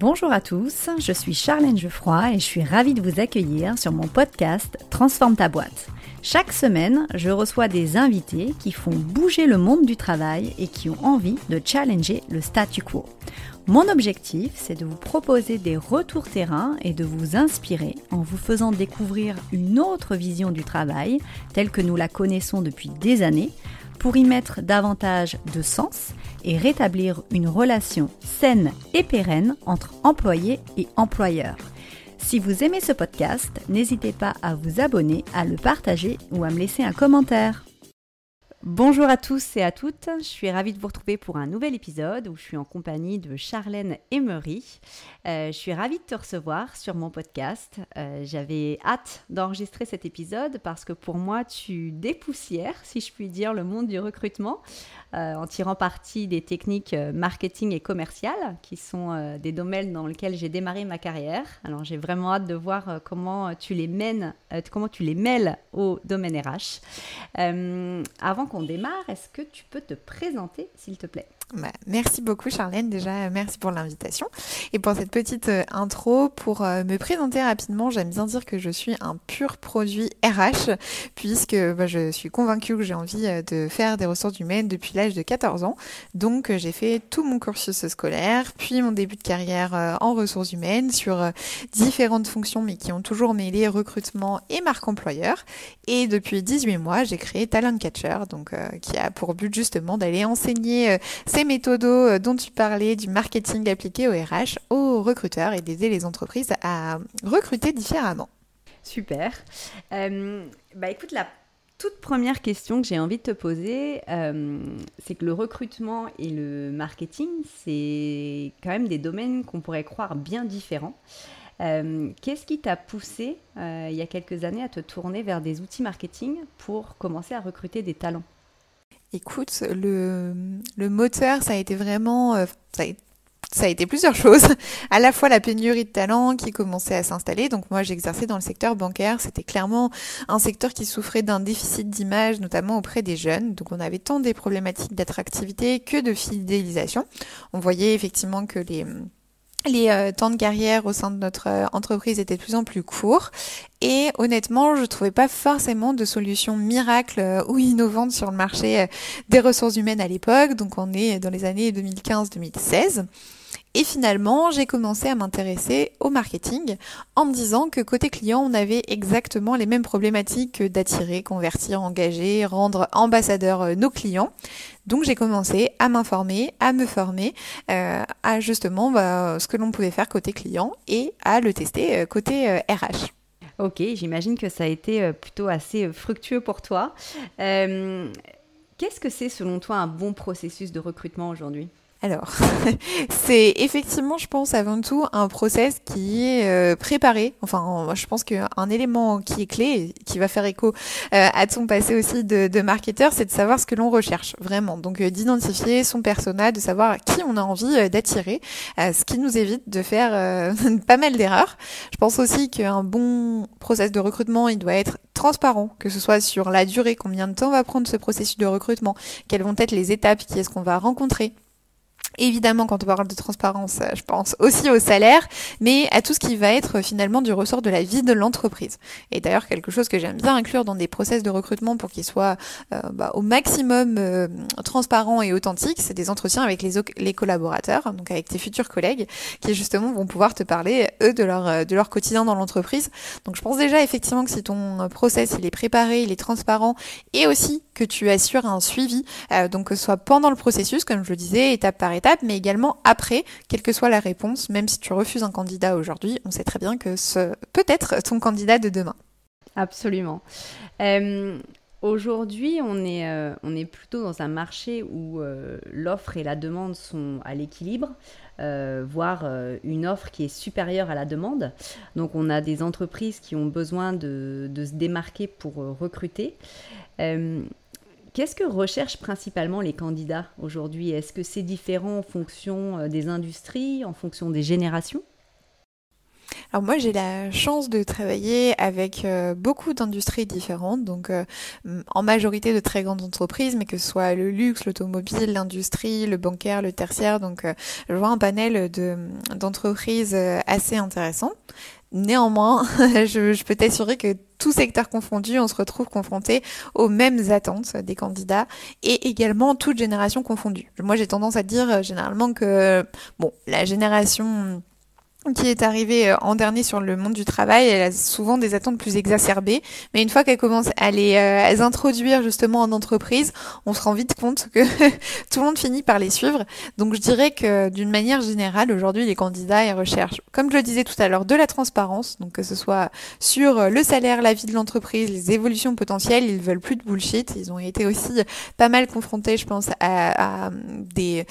Bonjour à tous, je suis Charlène Geoffroy et je suis ravie de vous accueillir sur mon podcast Transforme ta boîte. Chaque semaine, je reçois des invités qui font bouger le monde du travail et qui ont envie de challenger le statu quo. Mon objectif, c'est de vous proposer des retours terrain et de vous inspirer en vous faisant découvrir une autre vision du travail, telle que nous la connaissons depuis des années, pour y mettre davantage de sens et rétablir une relation saine et pérenne entre employés et employeurs. Si vous aimez ce podcast, n'hésitez pas à vous abonner, à le partager ou à me laisser un commentaire. Bonjour à tous et à toutes, je suis ravie de vous retrouver pour un nouvel épisode où je suis en compagnie de Charlène Emery. Euh, je suis ravie de te recevoir sur mon podcast. Euh, j'avais hâte d'enregistrer cet épisode parce que pour moi tu dépoussières, si je puis dire, le monde du recrutement en tirant parti des techniques marketing et commerciales qui sont des domaines dans lesquels j'ai démarré ma carrière. Alors j'ai vraiment hâte de voir comment tu les mènes, comment tu les mêles au domaine RH. avant qu'on démarre, est-ce que tu peux te présenter, s'il te plaît? Bah, merci beaucoup Charlène, déjà merci pour l'invitation et pour cette petite euh, intro. Pour euh, me présenter rapidement, j'aime bien dire que je suis un pur produit RH puisque bah, je suis convaincue que j'ai envie euh, de faire des ressources humaines depuis l'âge de 14 ans. Donc j'ai fait tout mon cursus scolaire, puis mon début de carrière en ressources humaines sur différentes fonctions mais qui ont toujours mêlé recrutement et marque employeur. Et depuis 18 mois, j'ai créé Talent Catcher, donc qui a pour but justement d'aller enseigner méthodes euh, dont tu parlais, du marketing appliqué au RH, aux recruteurs et d'aider les entreprises à recruter différemment. Super. Euh, bah écoute, la toute première question que j'ai envie de te poser, euh, c'est que le recrutement et le marketing, c'est quand même des domaines qu'on pourrait croire bien différents. Qu'est-ce qui t'a poussé il y a quelques années à te tourner vers des outils marketing pour commencer à recruter des talents? Écoute, le, moteur, ça a été vraiment... Euh, ça, a, été plusieurs choses. À la fois la pénurie de talents qui commençait à s'installer. Donc moi, j'exerçais dans le secteur bancaire. C'était clairement un secteur qui souffrait d'un déficit d'image, notamment auprès des jeunes. Donc on avait tant des problématiques d'attractivité que de fidélisation. On voyait effectivement que les les euh, temps de carrière au sein de notre euh, entreprise étaient de plus en plus courts et honnêtement, je trouvais pas forcément de solution miracle euh, ou innovante sur le marché des ressources humaines à l'époque. Donc on est dans les années 2015-2016. Et finalement, j'ai commencé à m'intéresser au marketing en me disant que côté client, on avait exactement les mêmes problématiques d'attirer, convertir, engager, rendre ambassadeurs nos clients. Donc j'ai commencé à m'informer, à me former euh, à justement bah, ce que l'on pouvait faire côté client et à le tester euh, côté RH. Euh, ok, j'imagine que ça a été plutôt assez fructueux pour toi. Qu'est-ce que c'est selon toi un bon processus de recrutement aujourd'hui? Alors, c'est effectivement, je pense, avant tout un process qui est euh, préparé. Enfin, je pense qu'un élément qui est clé, qui va faire écho euh, à ton passé aussi de, de marketeur, c'est de savoir ce que l'on recherche vraiment. Donc, euh, d'identifier son persona, de savoir qui on a envie d'attirer, ce qui nous évite de faire pas mal d'erreurs. Je pense aussi qu'un bon process de recrutement, il doit être transparent, que ce soit sur la durée, combien de temps va prendre ce processus de recrutement, quelles vont être les étapes, qui est-ce qu'on va rencontrer Évidemment, quand on parle de transparence, euh, je pense aussi au salaire, mais à tout ce qui va être euh, finalement du ressort de la vie de l'entreprise. Et d'ailleurs, quelque chose que j'aime bien inclure dans des process de recrutement pour qu'ils soient euh, bah, au maximum transparents et authentiques, c'est des entretiens avec les, les collaborateurs, donc avec tes futurs collègues, qui justement vont pouvoir te parler, eux, de leur, de leur quotidien dans l'entreprise. Donc je pense déjà effectivement que si ton process, il est préparé, il est transparent, et aussi que tu assures un suivi, donc que ce soit pendant le processus, comme je le disais, étape par étape, mais également après, quelle que soit la réponse, même si tu refuses un candidat aujourd'hui, on sait très bien que ce peut être ton candidat de demain. Absolument. Euh, aujourd'hui, on, est, euh, on est plutôt dans un marché où euh, l'offre et la demande sont à l'équilibre. voire une offre qui est supérieure à la demande. Donc on a des entreprises qui ont besoin de, de se démarquer pour recruter. Qu'est-ce que recherchent principalement les candidats aujourd'hui? Est-ce que c'est différent en fonction euh, des industries, en fonction des générations? Alors moi j'ai la chance de travailler avec euh, beaucoup d'industries différentes, donc euh, en majorité de très grandes entreprises, mais que ce soit le luxe, l'automobile, l'industrie, le bancaire, le tertiaire, donc euh, je vois un panel de d'entreprises assez intéressant. Néanmoins, je, je peux t'assurer que tout secteur confondu, on se retrouve confronté aux mêmes attentes des candidats et également toute génération confondue. Moi, j'ai tendance à dire généralement que bon, la génération qui est arrivée euh, en dernier sur le monde du travail, elle a souvent des attentes plus exacerbées, mais une fois qu'elle commence à les, euh, introduire justement en entreprise, on se rend vite compte que tout le monde finit par les suivre. Donc je dirais que d'une manière générale, aujourd'hui, les candidats ils recherchent, comme je le disais tout à l'heure, de la transparence, donc que ce soit sur euh, le salaire, la vie de l'entreprise, les évolutions potentielles, ils veulent plus de bullshit. Ils ont été aussi pas mal confrontés, je pense, à, à des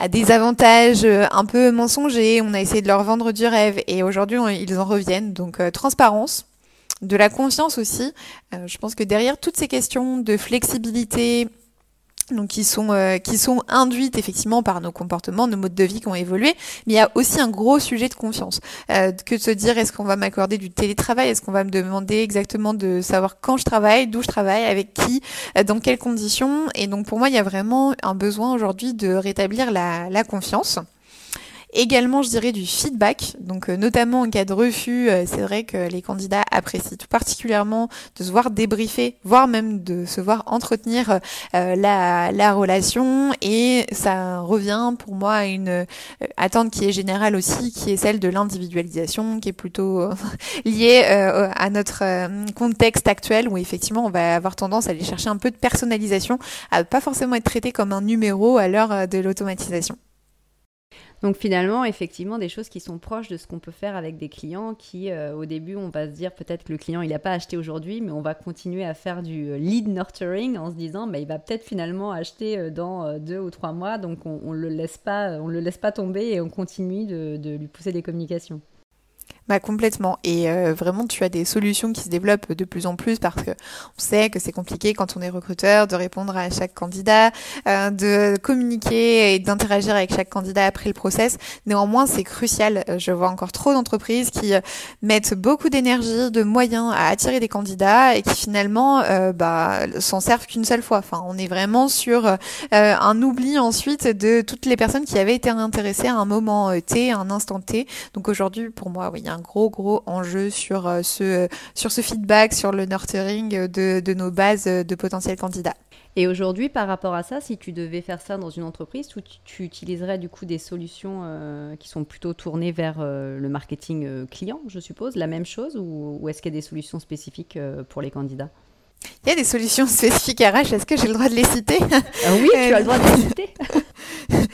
à des avantages euh, un peu mensongers. On a essayé de leur vendre du rêve et aujourd'hui ils en reviennent. Donc euh, transparence, de la confiance aussi. Euh, je pense que derrière toutes ces questions de flexibilité, donc qui sont euh, qui sont induites effectivement par nos comportements, nos modes de vie qui ont évolué, mais il y a aussi un gros sujet de confiance, euh, que de se dire est-ce qu'on va m'accorder du télétravail, est-ce qu'on va me demander exactement de savoir quand je travaille, d'où je travaille, avec qui, euh, dans quelles conditions, et donc pour moi il y a vraiment un besoin aujourd'hui de rétablir la, la confiance. Également, je dirais du feedback, donc euh, notamment en cas de refus, euh, c'est vrai que les candidats apprécient tout particulièrement de se voir débriefer, voire même de se voir entretenir euh, la, la, relation, et ça revient pour moi à une attente qui est générale aussi, qui est celle de l'individualisation, qui est plutôt liée à notre contexte actuel, où effectivement on va avoir tendance à aller chercher un peu de personnalisation, à pas forcément être traité comme un numéro à l'heure de l'automatisation. Donc finalement, effectivement, des choses qui sont proches de ce qu'on peut faire avec des clients qui, euh, au début, on va se dire peut-être que le client, il n'a pas acheté aujourd'hui, mais on va continuer à faire du euh, lead nurturing en se disant, bah, il va peut-être finalement acheter euh, dans deux ou trois mois, donc on ne le, laisse pas, on le laisse pas tomber et on continue de lui pousser des communications. Bah complètement. Et euh, vraiment, tu as des solutions qui se développent de plus en plus parce que on sait que c'est compliqué quand on est recruteur de répondre à chaque candidat, euh, de communiquer et d'interagir avec chaque candidat après le process. Néanmoins, c'est crucial. Euh, je vois encore trop d'entreprises qui mettent beaucoup d'énergie, de moyens à attirer des candidats et qui finalement bah, s'en servent qu'une seule fois. Enfin, on est vraiment sur un oubli ensuite de toutes les personnes qui avaient été intéressées à un moment T, à un instant T. Donc aujourd'hui, pour moi, oui, gros gros enjeu sur euh, ce sur ce feedback, sur le nurturing de, de nos bases de potentiels candidats. Et aujourd'hui, par rapport à ça, si tu devais faire ça dans une entreprise, tu, tu utiliserais du coup des solutions euh, qui sont plutôt tournées vers euh, le marketing client, je suppose, la même chose, ou, ou est-ce qu'il y a des solutions spécifiques pour les candidats? Il y a des solutions spécifiques RH, est-ce que j'ai le droit de les citer? Ah Oui, tu as le droit de les citer.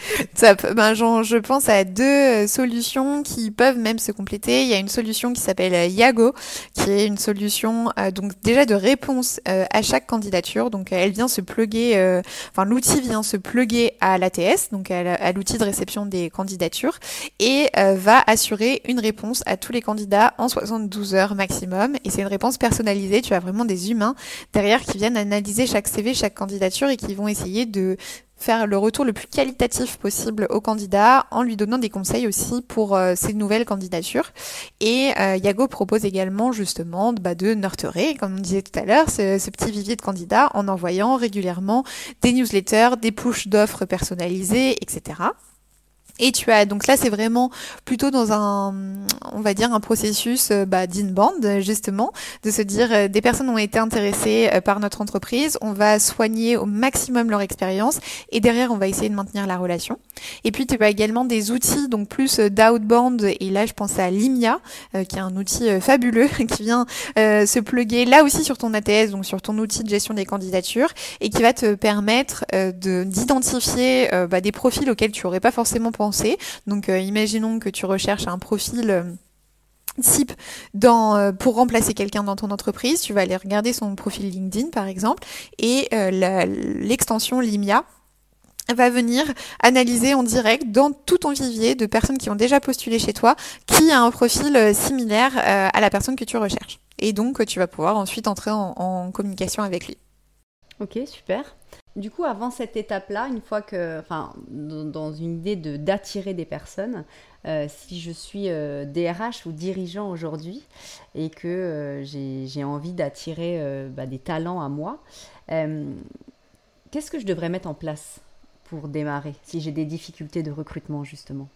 ben, je pense à deux euh, solutions qui peuvent même se compléter. Il y a une solution qui s'appelle euh, Yago, qui est une solution euh, donc déjà de réponse à chaque candidature. Donc elle vient se plugger, enfin l'outil vient se plugger à l'ATS, donc à l'outil de réception des candidatures, et va assurer une réponse à tous les candidats en 72 heures maximum. Et c'est une réponse personnalisée. Tu as vraiment des humains derrière qui viennent analyser chaque CV, chaque candidature et qui vont essayer de faire le retour le plus qualitatif possible au candidat en lui donnant des conseils aussi pour euh, ces nouvelles candidatures. Et euh, Yago propose également justement bah, de nurturer, comme on disait tout à l'heure, ce, ce, petit vivier de candidats en envoyant régulièrement des newsletters, des push d'offres personnalisées, etc. Et tu as donc là c'est vraiment plutôt dans un on va dire un processus euh, bah, d'inbound justement de se dire euh, des personnes ont été intéressées euh, par notre entreprise, on va soigner au maximum leur expérience et derrière on va essayer de maintenir la relation. Et puis tu as également des outils donc plus d'outbound et là je pense à Limia qui est un outil fabuleux qui vient se pluguer là aussi sur ton ATS donc sur ton outil de gestion des candidatures et qui va te permettre de d'identifier bah, des profils auxquels tu aurais pas forcément pensé donc euh, imaginons que tu recherches un profil euh, type euh, pour remplacer quelqu'un dans ton entreprise, tu vas aller regarder son profil LinkedIn par exemple et l'extension Limia va venir analyser en direct dans tout ton vivier de personnes qui ont déjà postulé chez toi qui a un profil similaire à la personne que tu recherches. Et donc tu vas pouvoir ensuite entrer en communication avec lui. Ok, super. Du coup, avant cette étape-là, une fois que, enfin, dans une idée de d'attirer des personnes, si je suis DRH ou dirigeant aujourd'hui et que j'ai envie d'attirer bah, des talents à moi, qu'est-ce que je devrais mettre en place pour démarrer si j'ai des difficultés de recrutement justement?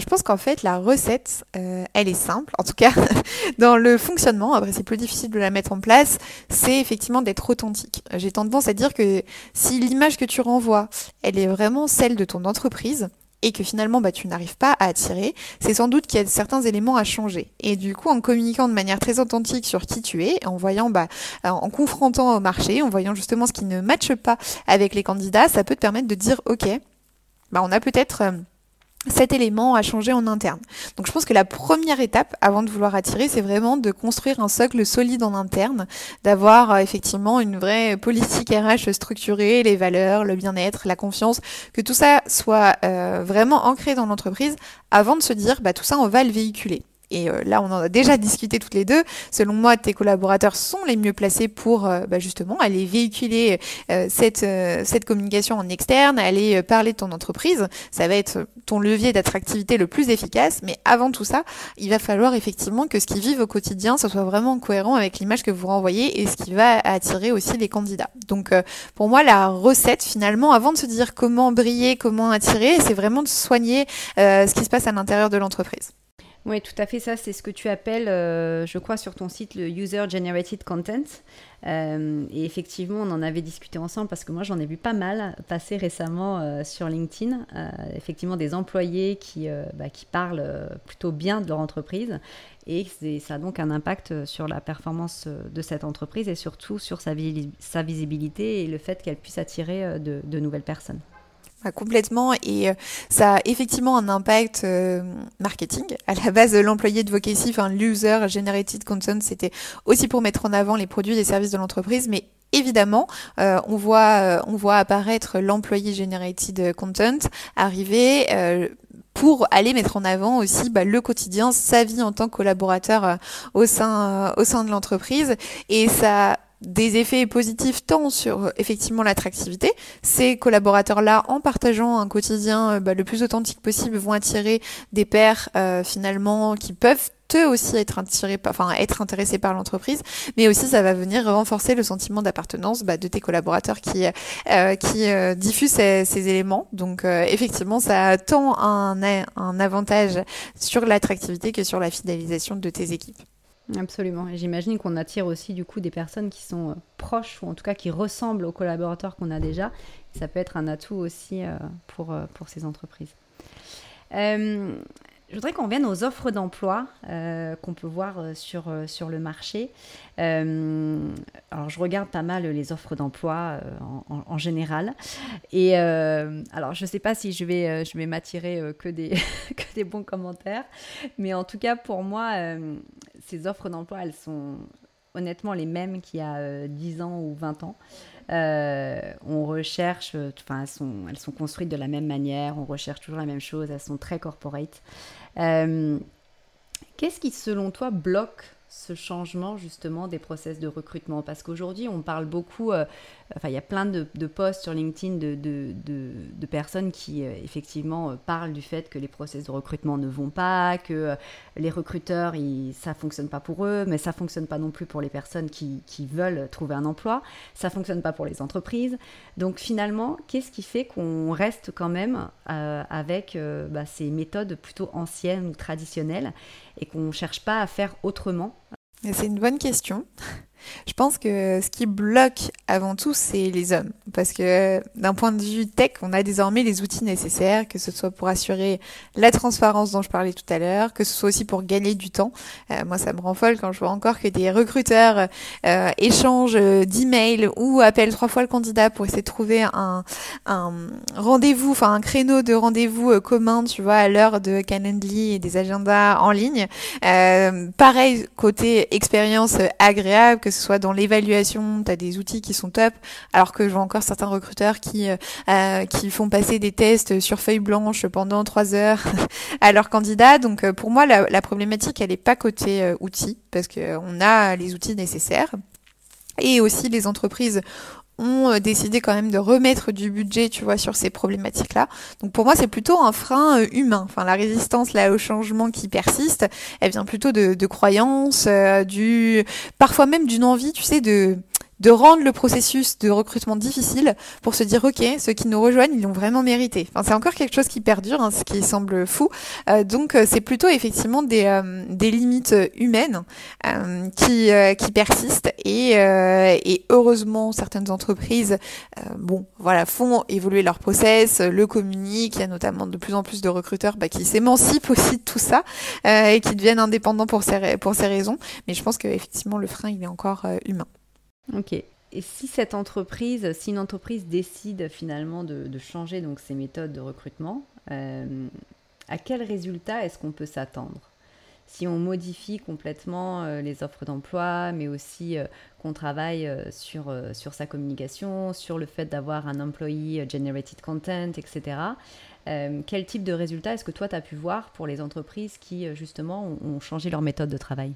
Je pense qu'en fait, la recette, euh, elle est simple. En tout cas, dans le fonctionnement, après c'est plus difficile de la mettre en place, c'est effectivement d'être authentique. J'ai tendance à dire que si l'image que tu renvoies, elle est vraiment celle de ton entreprise, et que finalement bah, tu n'arrives pas à attirer, c'est sans doute qu'il y a certains éléments à changer. Et du coup, en communiquant de manière très authentique sur qui tu es, en voyant, bah, en confrontant au marché, en voyant justement ce qui ne matche pas avec les candidats, ça peut te permettre de dire, ok, bah, on a peut-être... Cet élément a changé en interne. Donc je pense que la première étape avant de vouloir attirer, c'est vraiment de construire un socle solide en interne, d'avoir euh, effectivement une vraie politique RH structurée, les valeurs, le bien-être, la confiance, que tout ça soit euh, vraiment ancré dans l'entreprise avant de se dire bah tout ça on va le véhiculer et euh, là on en a déjà discuté toutes les deux, selon moi tes collaborateurs sont les mieux placés pour euh, bah, justement aller véhiculer euh, cette, cette communication en externe, aller parler de ton entreprise, ça va être ton levier d'attractivité le plus efficace, mais avant tout ça, il va falloir effectivement que ce qu'ils vivent au quotidien, ce soit vraiment cohérent avec l'image que vous renvoyez et ce qui va attirer aussi les candidats. Donc pour moi la recette finalement, avant de se dire comment briller, comment attirer, c'est vraiment de soigner ce qui se passe à l'intérieur de l'entreprise. Oui, tout à fait. Ça, c'est ce que tu appelles, euh, je crois, sur ton site, le User Generated Content. Euh, et effectivement, on en avait discuté ensemble parce que moi, j'en ai vu pas mal passer récemment euh, sur LinkedIn. effectivement, des employés qui, bah, parlent plutôt bien de leur entreprise. Et ça a donc un impact sur la performance de cette entreprise et surtout sur sa visibilité et le fait qu'elle puisse attirer de nouvelles personnes. Complètement. Et euh, ça a effectivement un impact euh, marketing. À la base, l'employé de Vocacy, enfin l'user generated content, c'était aussi pour mettre en avant les produits et services de l'entreprise, mais évidemment, euh, on voit on voit apparaître l'employé generated content arriver pour aller mettre en avant aussi bah, le quotidien, sa vie en tant que collaborateur au sein au sein de l'entreprise. Et ça des effets positifs tant sur euh, effectivement l'attractivité. Ces collaborateurs-là, en partageant un quotidien euh, bah, le plus authentique possible, vont attirer des pairs euh, finalement qui peuvent eux aussi être attirés, enfin être intéressés par l'entreprise, mais aussi ça va venir renforcer le sentiment d'appartenance bah, de tes collaborateurs qui qui diffusent ces, éléments. Donc effectivement, ça a tant un, un avantage sur l'attractivité que sur la fidélisation de tes équipes. Absolument. J'imagine qu'on attire aussi du coup des personnes qui sont euh, proches ou en tout cas qui ressemblent aux collaborateurs qu'on a déjà. Ça peut être un atout aussi euh, pour, euh, pour ces entreprises. Je voudrais qu'on vienne aux offres d'emploi qu'on peut voir sur, sur le marché. alors, je regarde pas mal les offres d'emploi en, général. Et alors, je ne sais pas si je vais, je vais m'attirer que, des que des bons commentaires, mais en tout cas, pour moi, ces offres d'emploi, elles sont honnêtement les mêmes qu'il y a 10 ans ou 20 ans. Euh, on recherche, enfin, elles sont, construites de la même manière, on recherche toujours la même chose, elles sont très corporate. Euh, qu'est-ce qui, selon toi, bloque ce changement justement des process de recrutement? Parce qu'aujourd'hui, on parle beaucoup, euh, enfin, il y a plein de, posts sur LinkedIn de, personnes qui euh, effectivement euh, parlent du fait que les process de recrutement ne vont pas, que les recruteurs, ils, ça fonctionne pas pour eux, mais ça fonctionne pas non plus pour les personnes qui, veulent trouver un emploi, ça fonctionne pas pour les entreprises. Donc finalement, qu'est-ce qui fait qu'on reste quand même avec bah, ces méthodes plutôt anciennes ou traditionnelles et qu'on ne cherche pas à faire autrement? C'est une bonne question. Je pense que ce qui bloque avant tout, c'est les hommes. Parce que d'un point de vue tech, on a désormais les outils nécessaires, que ce soit pour assurer la transparence dont je parlais tout à l'heure, que ce soit aussi pour gagner du temps. Euh, moi, ça me rend folle quand je vois encore que des recruteurs euh, échangent euh, d'emails ou appellent trois fois le candidat pour essayer de trouver un, un rendez-vous, enfin un créneau de rendez-vous commun, tu vois, à l'heure de Calendly et des agendas en ligne. pareil, côté expérience agréable, que ce soit dans l'évaluation, tu as des outils qui sont top, alors que je vois encore certains recruteurs qui euh, euh, font passer des tests sur feuille blanche pendant trois heures à leurs candidats. Donc euh, pour moi, la, problématique, elle est pas côté outils, parce qu'on a les outils nécessaires. Et aussi les entreprises ont euh, décidé quand même de remettre du budget, tu vois, sur ces problématiques-là. Donc pour moi, c'est plutôt un frein euh, humain. Enfin, la résistance là au changement qui persiste, elle vient plutôt de, de croyances, euh, du parfois même d'une envie, tu sais, de de rendre le processus de recrutement difficile pour se dire ok ceux qui nous rejoignent ils l'ont vraiment mérité. Enfin, c'est encore quelque chose qui perdure, hein, ce qui semble fou. Euh, donc c'est plutôt effectivement des, euh, des limites humaines euh, qui, qui persistent et, et heureusement certaines entreprises bon voilà font évoluer leur process, le communiquent. Il y a notamment de plus en plus de recruteurs bah, qui s'émancipent aussi de tout ça et qui deviennent indépendants pour ces pour ces raisons. Mais je pense qu'effectivement le frein il est encore humain. Ok. Et si cette entreprise, si une entreprise décide finalement de, changer donc ses méthodes de recrutement, euh, à quel résultat est-ce qu'on peut s'attendre? Si on modifie complètement euh, les offres d'emploi, mais aussi euh, qu'on travaille sur, sur sa communication, sur le fait d'avoir un employee generated content, etc. quel type de résultat est-ce que toi tu as pu voir pour les entreprises qui justement ont changé leur méthode de travail?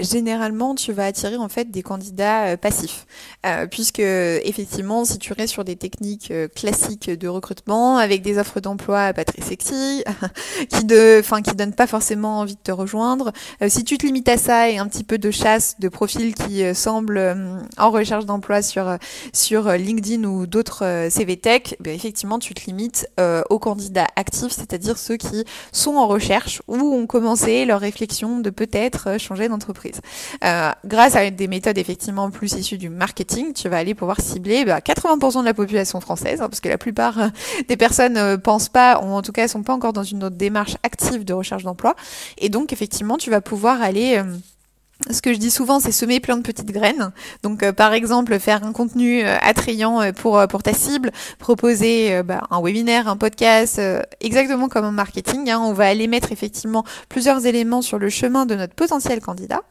Généralement, tu vas attirer en fait des candidats euh, passifs, euh, puisque effectivement, si tu restes sur des techniques euh, classiques de recrutement avec des offres d'emploi pas très sexy, qui de, enfin, qui donnent pas forcément envie de te rejoindre, si tu te limites à ça et un petit peu de chasse de profils qui semblent en recherche d'emploi sur sur LinkedIn ou d'autres CV Tech, ben, effectivement, tu te limites aux candidats actifs, c'est-à-dire ceux qui sont en recherche ou ont commencé leur réflexion de peut-être changer d'entreprise euh, grâce à des méthodes effectivement plus issues du marketing, tu vas aller pouvoir cibler 80% bah, de la population française, hein, parce que la plupart euh, des personnes ne euh, pensent pas, ou en tout cas sont pas encore dans une autre démarche active de recherche d'emploi. Et donc effectivement, tu vas pouvoir aller ce que je dis souvent, c'est semer plein de petites graines. Donc, euh, par exemple, faire un contenu euh, attrayant euh, pour pour ta cible, proposer bah, un webinaire, un podcast, exactement comme un marketing. Hein. on va aller mettre effectivement plusieurs éléments sur le chemin de notre potentiel candidat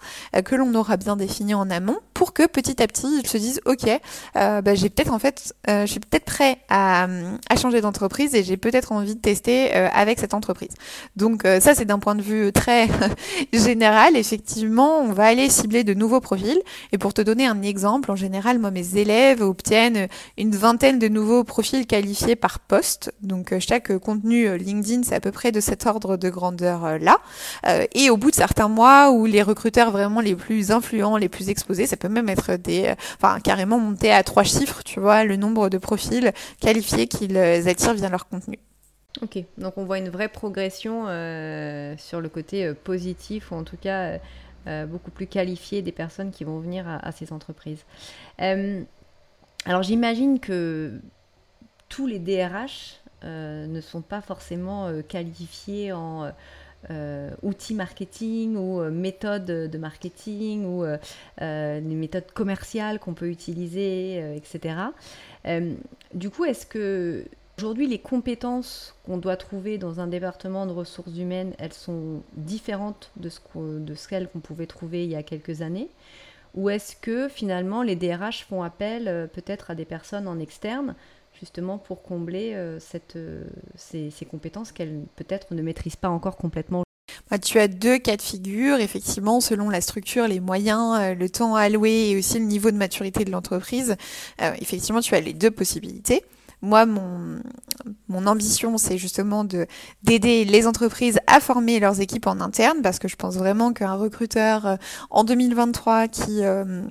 que l'on aura bien défini en amont, pour que petit à petit ils se disent, ok, bah, j'ai peut-être en fait, je suis peut-être prêt à, à changer d'entreprise et j'ai peut-être envie de tester avec cette entreprise. Donc, ça c'est d'un point de vue très général. Effectivement, va aller cibler de nouveaux profils. Et pour te donner un exemple, en général, moi, mes élèves obtiennent une vingtaine de nouveaux profils qualifiés par poste. Donc, euh, chaque contenu euh, LinkedIn, c'est à peu près de cet ordre de grandeur-là. Euh, et au bout de certains mois, où les recruteurs vraiment les plus influents, les plus exposés, ça peut même être des, enfin, carrément monter à trois chiffres, tu vois, le nombre de profils qualifiés qu'ils attirent via leur contenu. Ok, donc on voit une vraie progression sur le côté positif, ou en tout cas beaucoup plus qualifiés des personnes qui vont venir à, ces entreprises. Euh, alors j'imagine que tous les DRH euh, ne sont pas forcément qualifiés en outils marketing ou méthodes de marketing ou les méthodes commerciales qu'on peut utiliser, etc. du coup, est-ce que Aujourd'hui, les compétences qu'on doit trouver dans un département de ressources humaines, elles sont différentes de, ce celles qu'on pouvait trouver il y a quelques années Ou est-ce que finalement les DRH font appel euh, peut-être à des personnes en externe justement pour combler euh, euh, ces, compétences qu'elles peut-être ne maîtrisent pas encore complètement bah, tu as deux cas de figure, effectivement, selon la structure, les moyens, le temps alloué et aussi le niveau de maturité de l'entreprise. effectivement, tu as les deux possibilités. Moi, mon, mon ambition, c'est justement de d'aider les entreprises à former leurs équipes en interne, parce que je pense vraiment qu'un recruteur euh, en 2023 qui euh,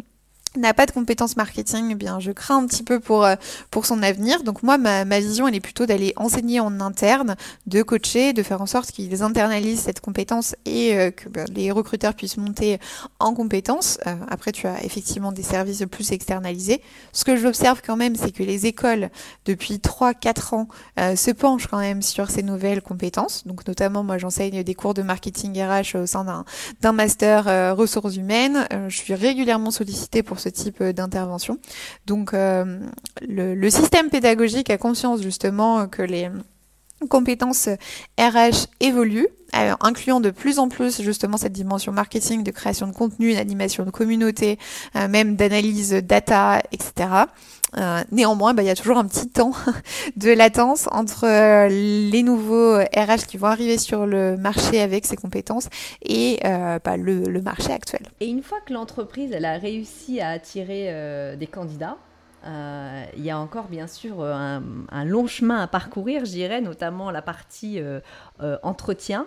n'a pas de compétences marketing, eh bien je crains un petit peu pour euh, pour son avenir. Donc moi ma, vision elle est plutôt d'aller enseigner en interne, de coacher, de faire en sorte qu'ils internalisent cette compétence et euh, que ben, les recruteurs puissent monter en compétences. Euh, après tu as effectivement des services plus externalisés. Ce que j'observe quand même c'est que les écoles depuis 3 4 ans se penchent quand même sur ces nouvelles compétences. Donc notamment moi j'enseigne des cours de marketing RH au sein d'un master ressources humaines. je suis régulièrement sollicitée pour ce type euh, d'intervention. Donc euh, le, système pédagogique a conscience justement que les compétences RH évoluent, euh, incluant de plus en plus justement cette dimension marketing, de création de contenu, d'animation de communauté, même d'analyse data, etc. Euh, néanmoins, bah, il y a toujours un petit temps de latence entre euh, les nouveaux RH qui vont arriver sur le marché avec ces compétences et euh, bah, le, marché actuel. Et une fois que l'entreprise a réussi à attirer des candidats, il y a encore bien sûr un, long chemin à parcourir, je dirais, notamment la partie entretien.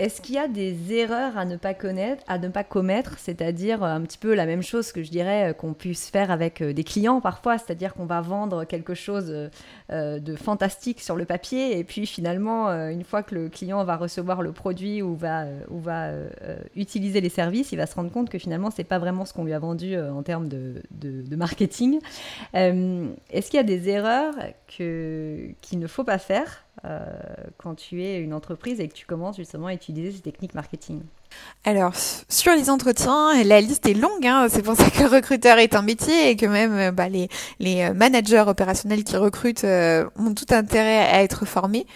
Est-ce qu'il y a des erreurs à ne pas connaître, à ne pas commettre, c'est-à-dire euh, un petit peu la même chose que je dirais euh, qu'on puisse faire avec euh, des clients parfois, c'est-à-dire qu'on va vendre quelque chose de fantastique sur le papier et puis finalement, une fois que le client va recevoir le produit ou va, utiliser les services, il va se rendre compte que finalement, c'est pas vraiment ce qu'on lui a vendu en termes de, marketing. Est-ce qu'il y a des erreurs qu'il ne faut pas faire quand tu es une entreprise et que tu commences justement à utiliser ces techniques marketing alors, sur les entretiens, la liste est longue. Hein. C'est pour ça que recruteur est un métier et que même euh, bah, les, les euh, managers opérationnels qui recrutent euh, ont tout intérêt à être formés.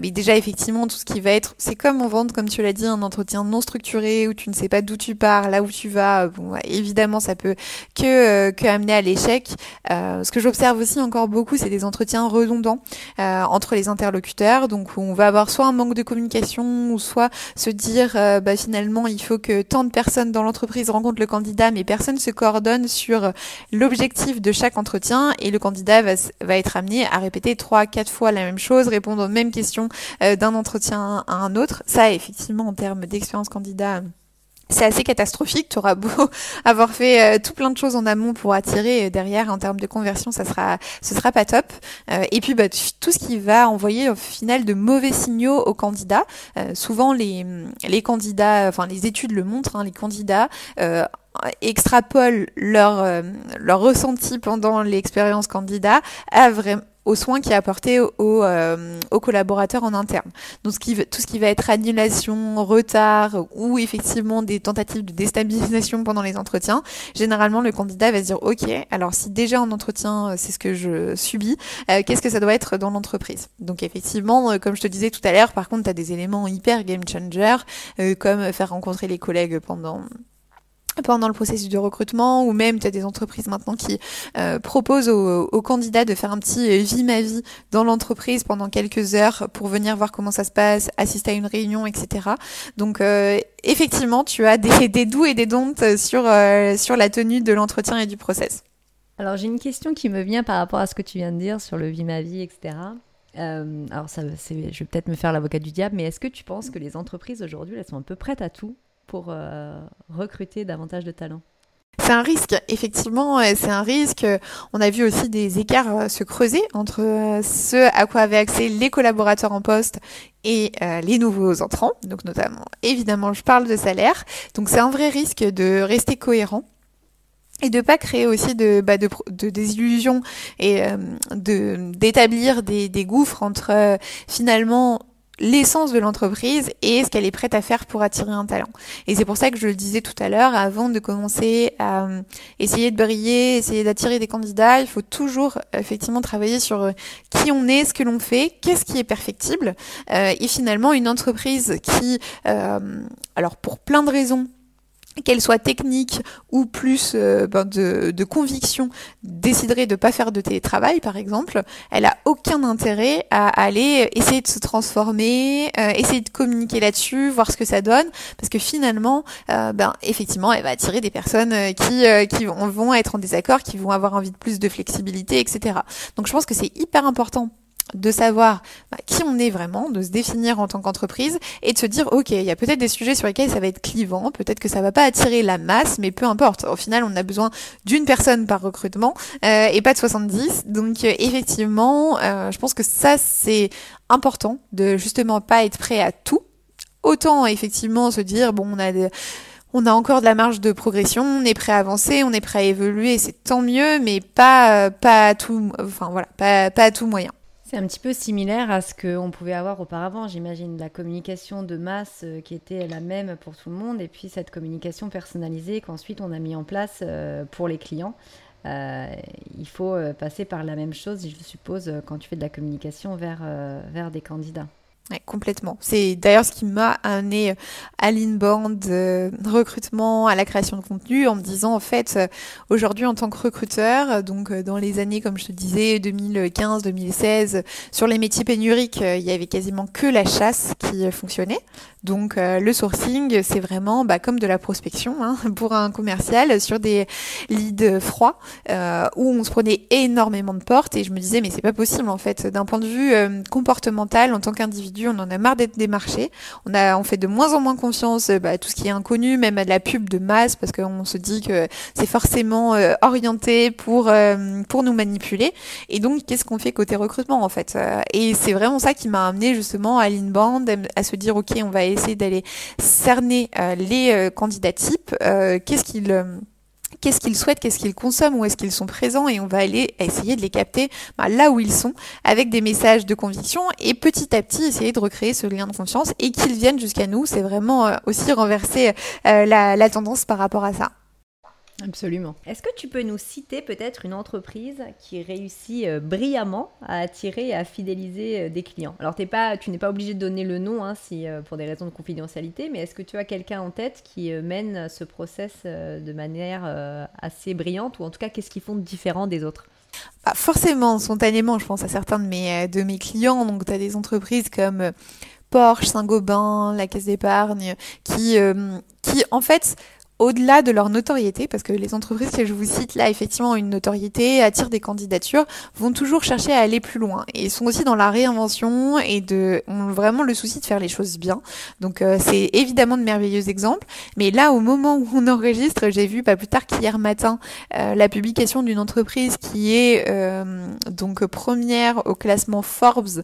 mais déjà, effectivement, tout ce qui va être... C'est comme on vend, comme tu l'as dit, un entretien non structuré où tu ne sais pas d'où tu pars, là où tu vas. Bon, évidemment, ça peut que, que amener à l'échec. ce que j'observe aussi encore beaucoup, c'est des entretiens redondants entre les interlocuteurs. Donc, on va avoir soit un manque de communication ou soit se dire, bah, finalement, il faut que tant de personnes dans l'entreprise rencontrent le candidat, mais personne se coordonne sur l'objectif de chaque entretien et le candidat va, va être amené à répéter trois, quatre fois la même chose, répondre aux mêmes questions euh, d'un entretien à un autre. Ça, effectivement, en termes d'expérience candidat, c'est assez catastrophique. Tu auras beau avoir fait euh, tout plein de choses en amont pour attirer euh, derrière en termes de conversion, ça sera, ce sera pas top. Euh, et puis bah, tout ce qui va envoyer au final de mauvais signaux aux candidats. souvent les, les candidats, enfin les études le montrent, hein, les candidats extrapolent leur, leur ressenti pendant l'expérience candidat à, vraiment aux soins qui est apporté aux, euh, aux collaborateurs en interne. Donc ce qui, tout ce qui va être annulation, retard ou effectivement des tentatives de déstabilisation pendant les entretiens, généralement le candidat va se dire ok, alors si déjà en entretien euh, c'est ce que je subis, euh, qu'est-ce que ça doit être dans l'entreprise? Donc effectivement, comme je te disais tout à l'heure, par contre tu as des éléments hyper game changer comme faire rencontrer les collègues pendant pendant le processus de recrutement ou même tu as des entreprises maintenant qui euh, proposent aux, candidats de faire un petit euh, vie ma vie dans l'entreprise pendant quelques heures pour venir voir comment ça se passe, assister à une réunion, etc. Donc euh, effectivement, tu as des, des doux et des dontes sur, sur la tenue de l'entretien et du process. Alors j'ai une question qui me vient par rapport à ce que tu viens de dire sur le vie ma vie, etc. alors ça, je vais peut-être me faire l'avocat du diable, mais est-ce que tu penses que les entreprises aujourd'hui, elles sont un peu prêtes à tout? Pour euh, recruter davantage de talents c'est un risque, effectivement, c'est un risque. On a vu aussi des écarts euh, se creuser entre euh, ce à quoi avaient accès les collaborateurs en poste et les nouveaux entrants. Donc notamment, évidemment, je parle de salaire. Donc c'est un vrai risque de rester cohérent et de pas créer aussi de, bah, désillusions et d'établir des gouffres entre finalement l'essence de l'entreprise et ce qu'elle est prête à faire pour attirer un talent. Et c'est pour ça que je le disais tout à l'heure, avant de commencer à euh, essayer de briller, essayer d'attirer des candidats, il faut toujours effectivement travailler sur euh, qui on est, ce que l'on fait, qu'est-ce qui est perfectible. Euh, et finalement, une entreprise qui, alors pour plein de raisons, qu'elle soit technique ou plus euh, ben de, de, conviction, déciderait de pas faire de télétravail, par exemple, elle a aucun intérêt à aller essayer de se transformer, euh, essayer de communiquer là-dessus, voir ce que ça donne, parce que finalement, euh, ben effectivement, elle va attirer des personnes qui qui vont être en désaccord, qui vont avoir envie de plus de flexibilité, etc. Donc je pense que c'est hyper important de savoir bah, qui on est vraiment, de se définir en tant qu'entreprise et de se dire ok, il y a peut-être des sujets sur lesquels ça va être clivant, peut-être que ça va pas attirer la masse, mais peu importe. Au final, on a besoin d'une personne par recrutement euh, et pas de 70. Donc euh, effectivement, euh, je pense que ça c'est important de justement pas être prêt à tout. Autant effectivement se dire bon, on a on a encore de la marge de progression, on est prêt à avancer, on est prêt à évoluer, c'est tant mieux, mais pas pas à tout, enfin voilà, pas, pas à tout moyen. C'est un petit peu similaire à ce qu'on pouvait avoir auparavant, j'imagine, la communication de masse euh, qui était la même pour tout le monde, et puis cette communication personnalisée qu'ensuite on a mis en place euh, pour les clients. Euh, il faut passer par la même chose, je suppose, quand tu fais de la communication vers, vers des candidats. Complètement. C'est d'ailleurs ce qui m'a amené à l'inbound, euh, recrutement, à la création de contenu, en me disant en fait, euh, aujourd'hui en tant que recruteur, donc euh, dans les années comme je te disais 2015-2016, sur les métiers pénuriques, il y avait quasiment que la chasse qui fonctionnait. Donc le sourcing, c'est vraiment bah, comme de la prospection hein, pour un commercial sur des leads froids où on se prenait énormément de portes et je me disais mais c'est pas possible en fait d'un point de vue comportemental en tant qu'individu on en a marre d'être démarché. On a, on fait de moins en moins confiance à bah, tout ce qui est inconnu, même à de la pub de masse, parce qu'on se dit que c'est forcément euh, orienté pour euh, pour nous manipuler. Et donc, qu'est-ce qu'on fait côté recrutement en fait euh, Et c'est vraiment ça qui m'a amené justement à l'inbound, à se dire ok, on va essayer d'aller cerner les candidats types. qu'est-ce qu'ils qu'est-ce qu'ils souhaitent, qu'est-ce qu'ils consomment, où est-ce qu'ils sont présents et on va aller essayer de les capter bah, là où ils sont avec des messages de conviction et petit à petit essayer de recréer ce lien de confiance et qu'ils viennent jusqu'à nous. C'est vraiment euh, aussi renverser euh, la tendance par rapport à ça. Absolument. Est-ce que tu peux nous citer peut-être une entreprise qui réussit euh, brillamment à attirer et à fidéliser euh, des clients? Alors pas, tu n'es pas obligé de donner le nom hein, si, euh, pour des raisons de confidentialité, mais est-ce que tu as quelqu'un en tête qui mène ce process de manière assez brillante? Ou en tout cas qu'est-ce qu'ils font de différent des autres? Bah, Forcément, spontanément, je pense à certains de mes, de mes clients. Donc tu as des entreprises comme Porsche, Saint-Gobain, la Caisse d'épargne, qui, qui en fait au-delà de leur notoriété, parce que les entreprises que je vous cite là, effectivement, ont une notoriété, attirent des candidatures, vont toujours chercher à aller plus loin. Et sont aussi dans la réinvention et de, ont vraiment le souci de faire les choses bien. Donc euh, c'est évidemment de merveilleux exemples. Mais là, au moment où on enregistre, j'ai vu pas plus tard qu'hier matin euh, la publication d'une entreprise qui est euh, donc première au classement Forbes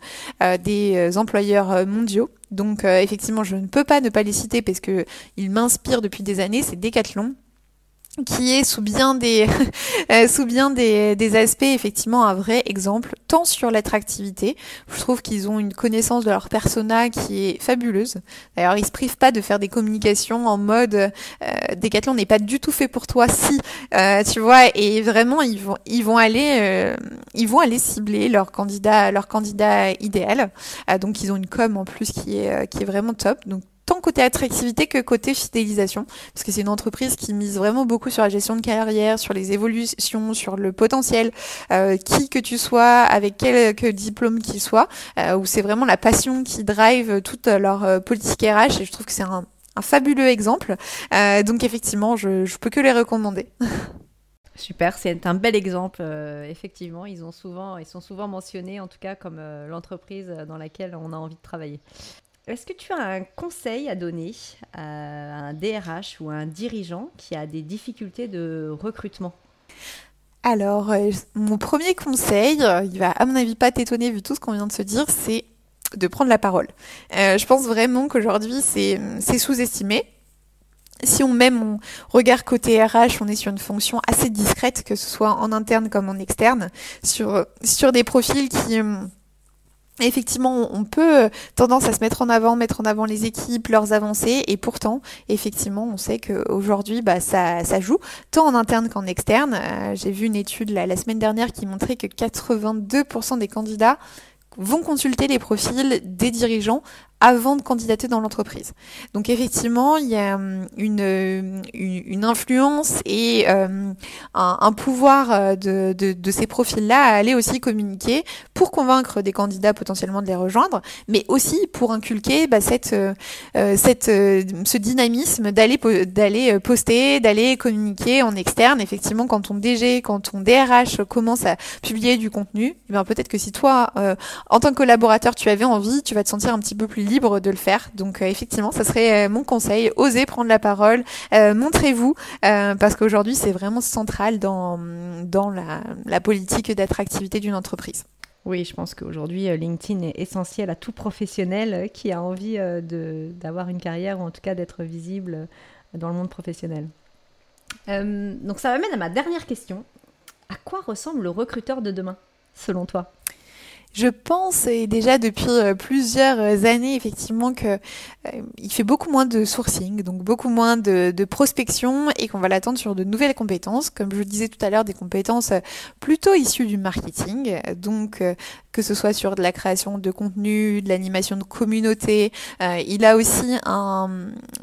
des employeurs mondiaux. Donc euh, effectivement, je ne peux pas ne pas les citer parce que ils m'inspirent depuis des années, c'est Decathlon qui est sous bien des euh, sous bien des, des, aspects effectivement un vrai exemple tant sur l'attractivité je trouve qu'ils ont une connaissance de leur persona qui est fabuleuse. D'ailleurs ils se privent pas de faire des communications en mode euh, Decathlon n'est pas du tout fait pour toi si euh, tu vois. Et vraiment ils vont ils vont aller euh, ils vont aller cibler leur candidat leur candidat idéal. Donc ils ont une com en plus qui est qui est vraiment top. Donc tant côté attractivité que côté fidélisation, parce que c'est une entreprise qui mise vraiment beaucoup sur la gestion de carrière, sur les évolutions, sur le potentiel, euh, qui que tu sois, avec quel diplôme qu'il soit, euh, où c'est vraiment la passion qui drive toute leur euh, politique RH, et je trouve que c'est un, fabuleux exemple. donc effectivement, je, je peux que les recommander. Super, c'est un bel exemple. effectivement, ils ont souvent, ils sont souvent mentionnés, en tout cas comme l'entreprise dans laquelle on a envie de travailler. Est-ce que tu as un conseil à donner à un DRH ou à un dirigeant qui a des difficultés de recrutement? Alors, euh, mon premier conseil, euh, il va à mon avis pas t'étonner vu tout ce qu'on vient de se dire, c'est de prendre la parole. Euh, je pense vraiment qu'aujourd'hui, c'est sous-estimé si on met mon regard côté RH, on est sur une fonction assez discrète, que ce soit en interne comme en externe, sur, sur des profils qui, Effectivement, on peut euh, tendance à se mettre en avant, mettre en avant les équipes, leurs avancées, et pourtant, effectivement, on sait qu'aujourd'hui, bah, ça, ça joue, tant en interne qu'en externe. Euh, j'ai vu une étude la semaine dernière qui montrait que 82% des candidats vont consulter les profils des dirigeants avant de candidater dans l'entreprise. Donc effectivement, il y a hum, une, euh, influence et euh, un, pouvoir euh, de, ces profils-là à aller aussi communiquer pour convaincre des candidats potentiellement de les rejoindre, mais aussi pour inculquer bah, cette, cette, ce dynamisme d'aller poster, d'aller communiquer en externe. Effectivement, quand on DG, quand on DRH commence à publier du contenu, eh bien peut-être que si toi, en tant que collaborateur, tu avais envie, tu vas te sentir un petit peu plus libre de le faire. Donc euh, effectivement, ça serait euh, mon conseil. Osez prendre la parole, euh, montrez-vous, parce qu'aujourd'hui c'est vraiment central dans, dans la, la politique d'attractivité d'une entreprise. Oui, je pense qu'aujourd'hui, LinkedIn est essentiel à tout professionnel qui a envie d'avoir une carrière ou en tout cas d'être visible dans le monde professionnel. donc ça m'amène à ma dernière question. À quoi ressemble le recruteur de demain, selon toi? Je pense, et déjà depuis plusieurs années, effectivement, que il fait beaucoup moins de sourcing, donc beaucoup moins de, de prospection, et qu'on va l'attendre sur de nouvelles compétences, comme je vous disais tout à l'heure, des compétences plutôt issues du marketing, donc que ce soit sur de la création de contenu, de l'animation de communauté. Euh, il a aussi un,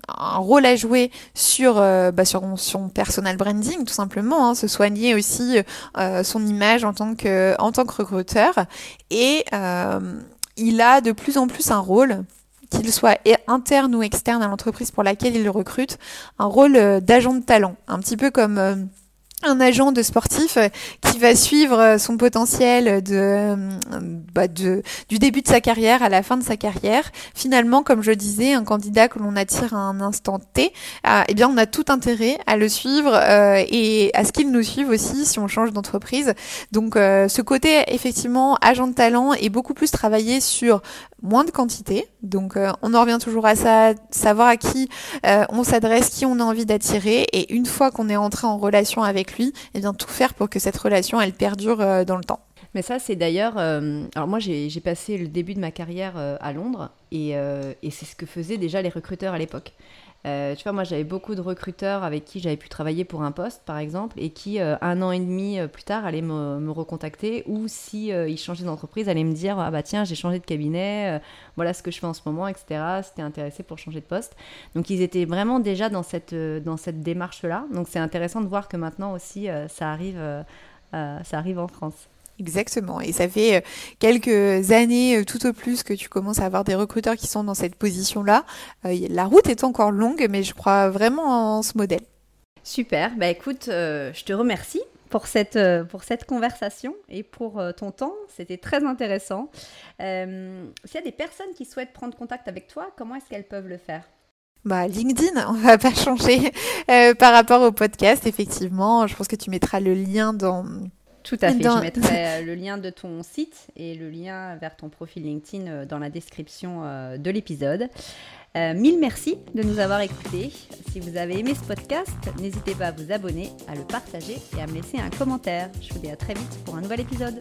un, rôle à jouer sur, euh, bah, sur son personal branding, tout simplement, hein, se soigner aussi euh, son image en tant que, en tant que recruteur. Et il a de plus en plus un rôle qu'il soit interne ou externe à l'entreprise pour laquelle il recrute, un rôle d'agent de talent, un petit peu comme un agent de sportif euh, qui va suivre euh, son potentiel de, euh, bah de, du début de sa carrière à la fin de sa carrière. Finalement, comme je disais, un candidat que l'on attire à un instant T, eh bien, on a tout intérêt à le suivre et à ce qu'il nous suive aussi si on change d'entreprise. Donc, ce côté effectivement agent de talent est beaucoup plus travaillé sur moins de quantité. Donc euh, on en revient toujours à ça, savoir à qui euh, on s'adresse, qui on a envie d'attirer. Et une fois qu'on est entré en relation avec lui, eh bien tout faire pour que cette relation, elle perdure euh, dans le temps. Mais ça, c'est d'ailleurs. alors, moi, j'ai passé le début de ma carrière à Londres et, et c'est ce que faisaient déjà les recruteurs à l'époque. Euh, tu vois, moi j'avais beaucoup de recruteurs avec qui j'avais pu travailler pour un poste, par exemple, et qui, euh, un an et demi euh, plus tard, allaient me, recontacter, ou si ils changeaient d'entreprise, allaient me dire Ah bah tiens, j'ai changé de cabinet, voilà ce que je fais en ce moment, etc. C'était intéressé pour changer de poste. Donc ils étaient vraiment déjà dans cette, dans cette démarche-là. Donc c'est intéressant de voir que maintenant aussi, ça, arrive, ça arrive en France. Exactement. Et ça fait euh, quelques années euh, tout au plus que tu commences à avoir des recruteurs qui sont dans cette position-là. Euh, la route est encore longue, mais je crois vraiment en ce modèle. Super. Bah écoute, je te remercie pour cette, pour cette conversation et pour ton temps. C'était très intéressant. S'il y a des personnes qui souhaitent prendre contact avec toi, comment est-ce qu'elles peuvent le faire? Bah, LinkedIn, on va pas changer par rapport au podcast, effectivement. Je pense que tu mettras le lien dans, tout à fait. Je mettrai euh, le lien de ton site et le lien vers ton profil LinkedIn euh, dans la description euh, de l'épisode. mille merci de nous avoir écoutés. Si vous avez aimé ce podcast, n'hésitez pas à vous abonner, à le partager et à me laisser un commentaire. Je vous dis à très vite pour un nouvel épisode.